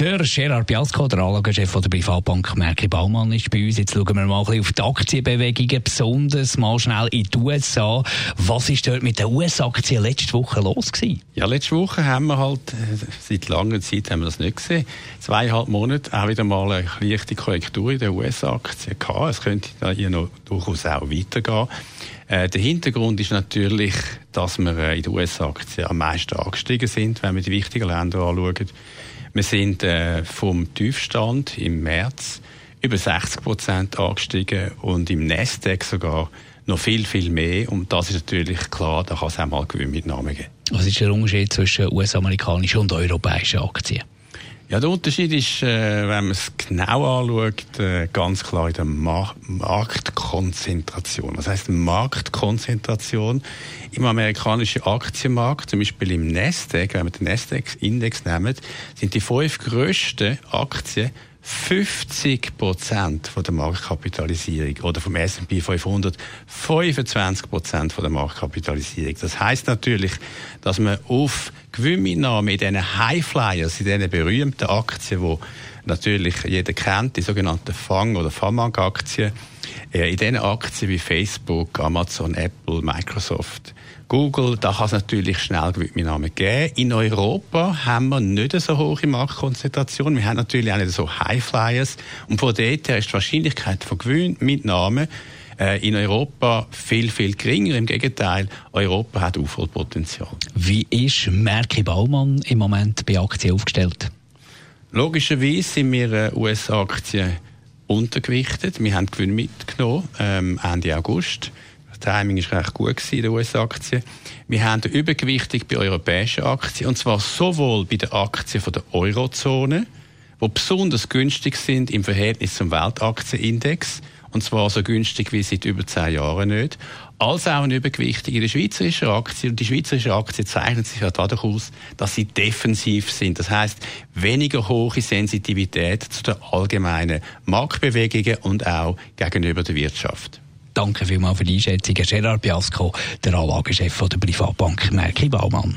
der Gerard Biasco, der Anlagechef der Privatbank Merki Baumann, ist bei uns. Jetzt schauen wir mal auf die Aktienbewegungen, besonders mal schnell in die USA. Was ist dort mit den US-Aktien letzte Woche los gewesen? Ja, letzte Woche haben wir halt, äh, seit langer Zeit haben wir das nicht gesehen, zweieinhalb Monate auch wieder mal eine leichte Korrektur in den US-Aktien gehabt. Es könnte hier noch durchaus auch weitergehen. Äh, der Hintergrund ist natürlich, dass wir äh, in den US-Aktien am meisten angestiegen sind, wenn wir die wichtigen Länder anschauen. Wir sind äh, vom Tiefstand im März über 60 Prozent angestiegen und im Nasdaq sogar noch viel, viel mehr. Und das ist natürlich klar, da kann es auch mal Gewinnmitnahmen geben. Was ist der Unterschied zwischen US-amerikanischen und europäischen Aktien? Ja, der Unterschied ist, äh, wenn man es genau anschaut, äh, ganz klar in der Ma Marktkonzentration. Das heißt Marktkonzentration im amerikanischen Aktienmarkt, zum Beispiel im Nasdaq, wenn wir den Nasdaq-Index nehmen, sind die fünf grössten Aktien 50 Prozent von der Marktkapitalisierung oder vom S&P 500 25 Prozent von der Marktkapitalisierung. Das heißt natürlich, dass man auf Gewinnmitnahmen in diesen Highflyers, in diesen berühmten Aktien, wo natürlich jeder kennt, die sogenannten Fang- oder FAMAG-Aktien, in diesen Aktien wie Facebook, Amazon, Apple, Microsoft, Google, da kann es natürlich schnell Gewinnmitnahmen geben. In Europa haben wir nicht so hohe Marktkonzentration. Wir haben natürlich auch nicht so Highflyers. Und von dort her ist die Wahrscheinlichkeit von Gewinnmitnahmen äh, in Europa viel, viel geringer. Im Gegenteil, Europa hat Aufholpotenzial. Wie ist Merki Baumann im Moment bei Aktien aufgestellt? Logischerweise sind wir äh, US-Aktien untergewichtet. Wir haben Gewinn mitgenommen ähm, Ende August. Timing ist recht gut gewesen in den US-Aktien. Wir haben eine Übergewichtung bei europäischen Aktien, und zwar sowohl bei den Aktien von der Eurozone, die besonders günstig sind im Verhältnis zum Weltaktienindex, und zwar so günstig wie seit über zehn Jahren nicht, als auch eine Übergewichtung in der schweizerischen Aktie. Und die schweizerische Aktie zeichnet sich ja dadurch aus, dass sie defensiv sind. Das heißt, weniger hohe Sensitivität zu den allgemeinen Marktbewegungen und auch gegenüber der Wirtschaft. Danke vielmals für die Einschätzung, Gerard Biasco, der Anlagechef der Privatbank Merki Baumann.